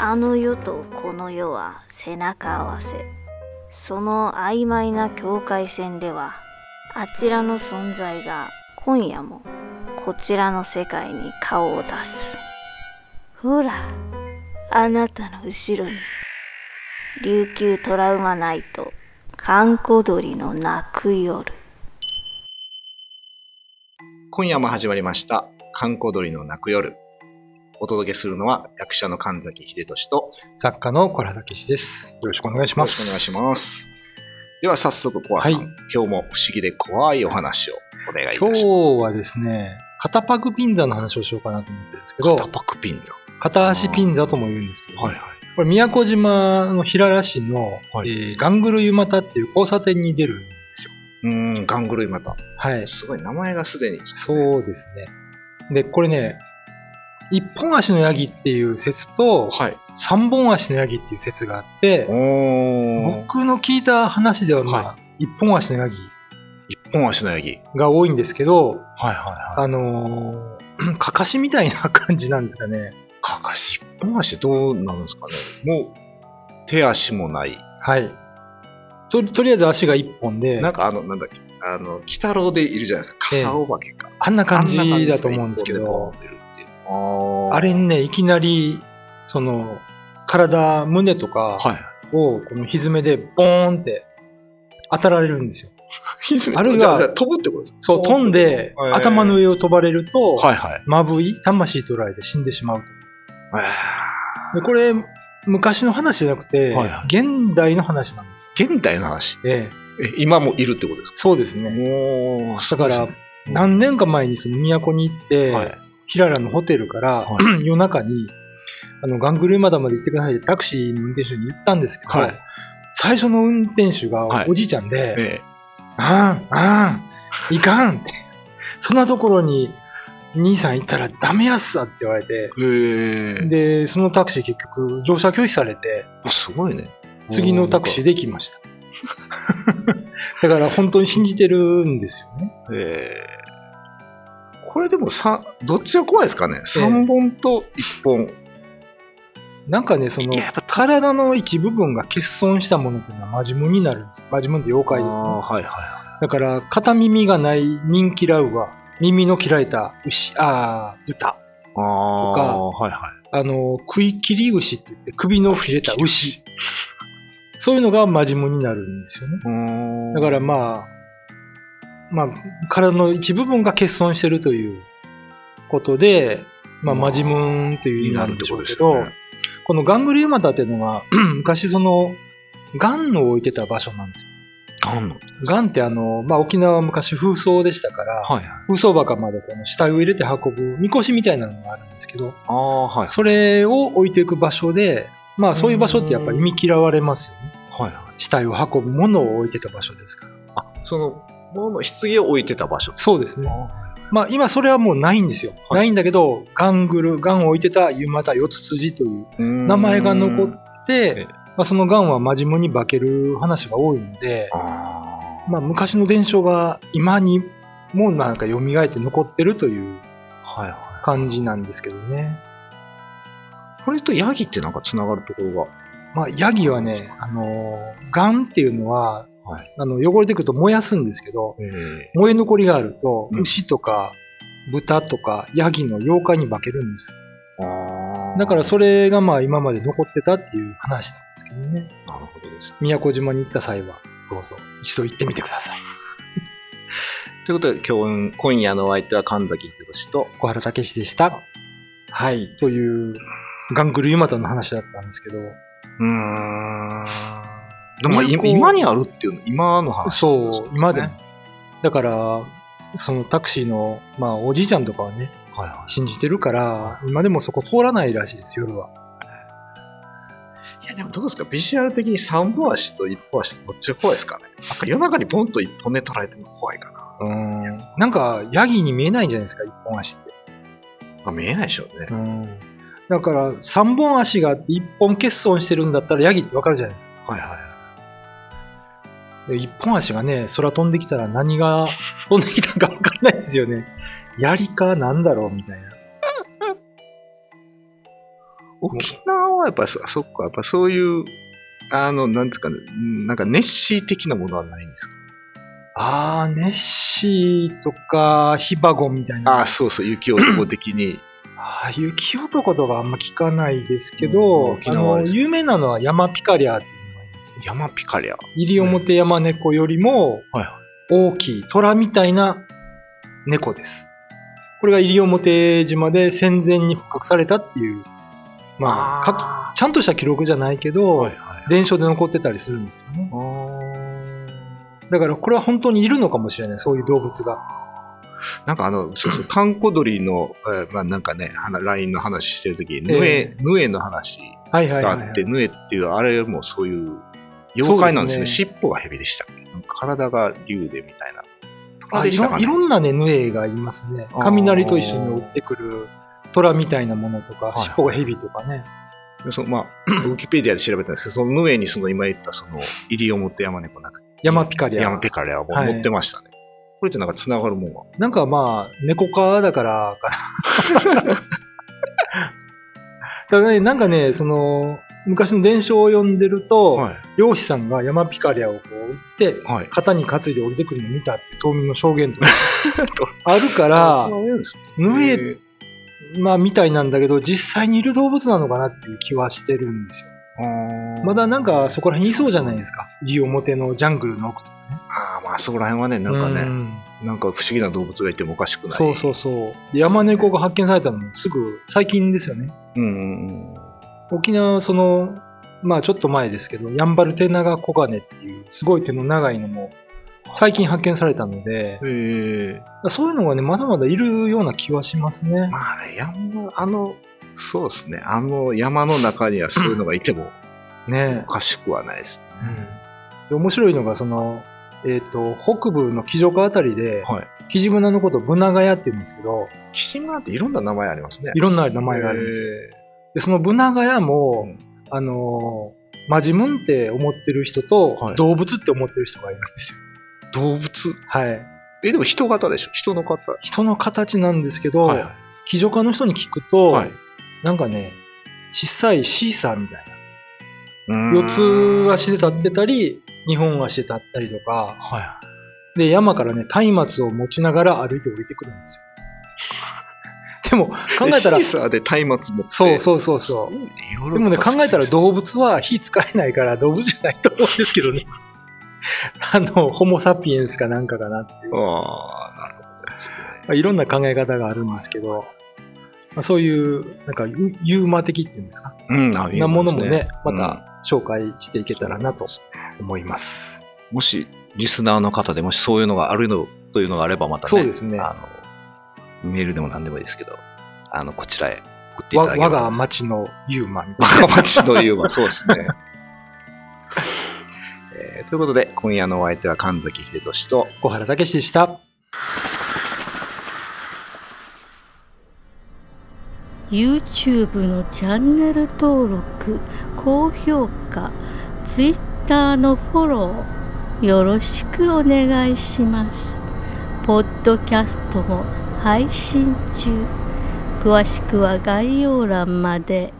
あの世とこの世は背中合わせ。その曖昧な境界線ではあちらの存在が今夜もこちらの世界に顔を出す。ほらあなたの後ろに琉球トラウマナイト閑古鳥の泣く夜。今夜も始まりました「観光鳥の泣く夜」お届けするのは役者の神崎秀俊と作家の小原武史です。よろしくお願いしよろます。しくお願いしますでは早速小原さん、はい今日も不思議で怖いお話をお願いいたし今ます日はですね、肩パクピンザの話をしようかなと思ってるんですけど、肩パクピンザ片足ピンザとも言うんですけど、はいはいこれ宮古島の平良市の、はいえーガングル湯又っていう交差点に出るんですよ。うーんガングルイまたはい。すごい名前がすでにそうですね。で、これね、一本足のヤギっていう説と、はい。三本足のヤギっていう説があって、僕の聞いた話では、まあ、は一本足のヤギ一本足のヤギ。が多いんですけど、はいはいはあのー、かかしみたいな感じなんですかね。かかし一本足どうなるんですかね。もう手足もない。はい。ととりあえず足が一本で、なんかあのなんだっけ。あの鬼太郎でいるじゃないですか。傘お化けか、あんな感じだと思うんですけ一ど、あーあれにね、いきなり、その、体、胸とかはいを、この蹄でボーンって当たられるんですよ。あるいは飛ぶってことですか？そう、飛んで、はい頭の上を飛ばれると、はいはい。まぶい、魂取られて死んでしまうと。えでこれ、昔の話じゃなくて、はいは現代の話なんでー現代の話？す。えええ、今もいるってことですか？そうですね。もう、だから、何年か前にその都に行って、はい。平良のホテルから、は 夜中に、あの、ガングルまだまで行ってくださいってタクシーの運転手に言ったんですけど、はい。最初の運転手はいがおじいちゃんで、えあん、あん、いかんって、そんなところに兄さん行ったらダメやっさって言われて、え。へえ。で、そのタクシー結局乗車拒否されて、あすごいね。次のタクシーで来ました。だから本当に信じてるんですよね。ええ。これでもさ、どっちが怖いですかね ?3 本と1本。なんかね、そのいややっぱ、体の一部分が欠損したものっていうのはマジムになるんです。マジムって妖怪ですね。はいはいはだから、片耳がない人気ラウは、耳の切られた牛、ああ、豚。い。ああ。かはいはい。あの、食い切り牛って言って首の切れた牛。そういうのがマジムになるんですよね。だからまあ、まあ、体の一部分が欠損してるということで、まあ、まあマジムンという意味なんでしょうけど、このガングルユマタっていうのは、昔その、ガンを置いてた場所なんですよ。ガンの？ガンってあの、まあ、沖縄は昔風葬でしたから、はいはい。風葬墓までこの死体を入れて運ぶ、みこしみたいなのがあるんですけど、ああ、はい。それを置いていく場所で、まあそういう場所ってやっぱり見嫌われますよね。はいはい。死体を運ぶものを置いてた場所ですから。あ、その、もの、棺を置いてた場所。そうですね。あまあ今それはもうないんですよ。はいないんだけど、ガングル、ガンを置いてた湯又四つ辻というー名前が残っええて、まあ、そのガンは真面目に化ける話が多いので、あまあ昔の伝承が今にもなんか蘇って残ってるという。感じなんですけどね。これとヤギってなんか繋がるところまあヤギはね、あのー、ガンっていうのは、が。はい。あの汚れてくると燃やすんですけど、え燃え残りがあると、うん牛とか豚とかヤギの妖怪に化けるんです。えああ。だからそれがまあ今まで残ってたっていう話なんですけどね。なるほどです。宮古島に行った際は、どうぞ一度行ってみてください。ということで、今日、今夜のお相手は神崎秀俊と、小原武史でした。はい。という、ガングルユマタの話だったんですけど、うーん。でも、今にあるっていうの、今の話そう、今でも。だから、そのタクシーの、まあおじいちゃんとかはね、はいはい。信じてるから、今でもそこ通らないらしいです、夜は。いや、でもどうですか？ビジュアル的に3本足と1本足とどっちが怖いですかね？なんか夜中にポンと1本で取られてるの怖いかな。うん。なんか、ヤギに見えないんじゃないですか、一本足って。まあ、見えないでしょうね。うん。だから、三本足があって一本欠損してるんだったらヤギってわかるじゃないですか。はいはいはい。で一本足がね、空飛んできたら何が飛んできたかわかんないですよね。槍かなんだろうみたいな。沖縄はやっぱりそ、そっか、やっぱそういう、あの、なんですかね、うんなんかネッシー的なものはないんですか？あー、ネッシーとか、ヒバゴンみたいな。ああ、そうそう、雪男的に。あー雪男とかあんま聞かないですけど、うんあの有名なのは山ピカリアって。山ピカリア。西表山猫よりもはいはい。大きい虎みたいな猫です。これが西表島で戦前に捕獲されたっていう、まあ、かちゃんとした記録じゃないけど、はいはい。伝承で残ってたりするんですよね。だからこれは本当にいるのかもしれない、そういう動物が。なんかあの、そうそう、カンコドリの、えーまあなんかね、はな LINE の話してるとき、ヌエ、ヌエの話はいはいはい、があって、ヌエっていう、あれもそういう妖怪なんですね。す尻尾が蛇でした体が竜でみたいな。あいろいろんなね、ヌエがいますね。雷と一緒に追ってくる虎みたいなものとか、い尻尾が蛇とかね。でそのまあ、ウィキペディアで調べたんですけど、そのヌエにその今言ったその、西表山猫なんか、山ピカリア。山ピカリアもはい持ってましたね。これってなんか繋がるもんは。なんかまあ、猫科だからかな。だからね、なんかね、その、昔の伝承を読んでると、はい。漁師さんが山ピカリアをこう撃って、はい。肩に担いで降りてくるのを見たっていう島民の証言とか あるから、ヌエ、まあみたいなんだけど、実際にいる動物なのかなっていう気はしてるんですよ。まだなんかそこら辺いそうじゃないですか。西表のジャングルの奥とかね。ああ、まあそこら辺はね、なんかうね、んなんか不思議な動物がいてもおかしくない。そうそうそう。で山猫が発見されたのもすぐ最近ですよね。うんうん沖縄、その、まあちょっと前ですけど、ヤンバルテナガコガネっていうすごい手の長いのも最近発見されたので。そういうのがね、まだまだいるような気はしますね。まあね、山、あの、そうですね。あの山の中にはそういうのがいても ねおかしくはないです。で面白いのが、その、えっ、と、北部の木城あたりで、はい。木地村のことをブナガヤって言うんですけど、岸村っていろんな名前ありますね。いろんな名前があるんですよ。で、そのブナガヤも、あのーマジムンって思ってる人と、はい動物って思ってる人がいるんですよ。動物？はい。え、でも人型でしょ？人の方。人の形なんですけど、はいは家の人に聞くと、はい。なんかね、小さいシーサーみたいな。四四つ足で立ってたり、二本足で立ったりとか、はい。で、山からね、松明を持ちながら歩いて降りてくるんですよ。でも、考えたらシー、サーで松明持って。そうそうそうそう。うでもね、考えたら動物は火使えないから動物じゃないと思うんですけどね。あの、ホモ・サピエンスかなんかかなっていう。まああ、なるほどね。あ、いろんな考え方があるんですけど、まあ、そういう、なんかユ、ユーマ的っていうんですか？うん、あなものもね、まうんた紹介していけたらなと思います。もし、リスナーの方でもしそういうのがあるのというのがあれば、またね、そうですね。あの、メールでも何でもいいですけど、あの、こちらへ送っていわただければ我が。町のユーマみたいな。我が町といえばそうですね。えーということで、今夜のお相手は神崎秀俊と、小原武史でした。YouTube のチャンネル登録高評価 Twitter のフォローよろしくお願いしますポッドキャストも配信中詳しくは概要欄まで。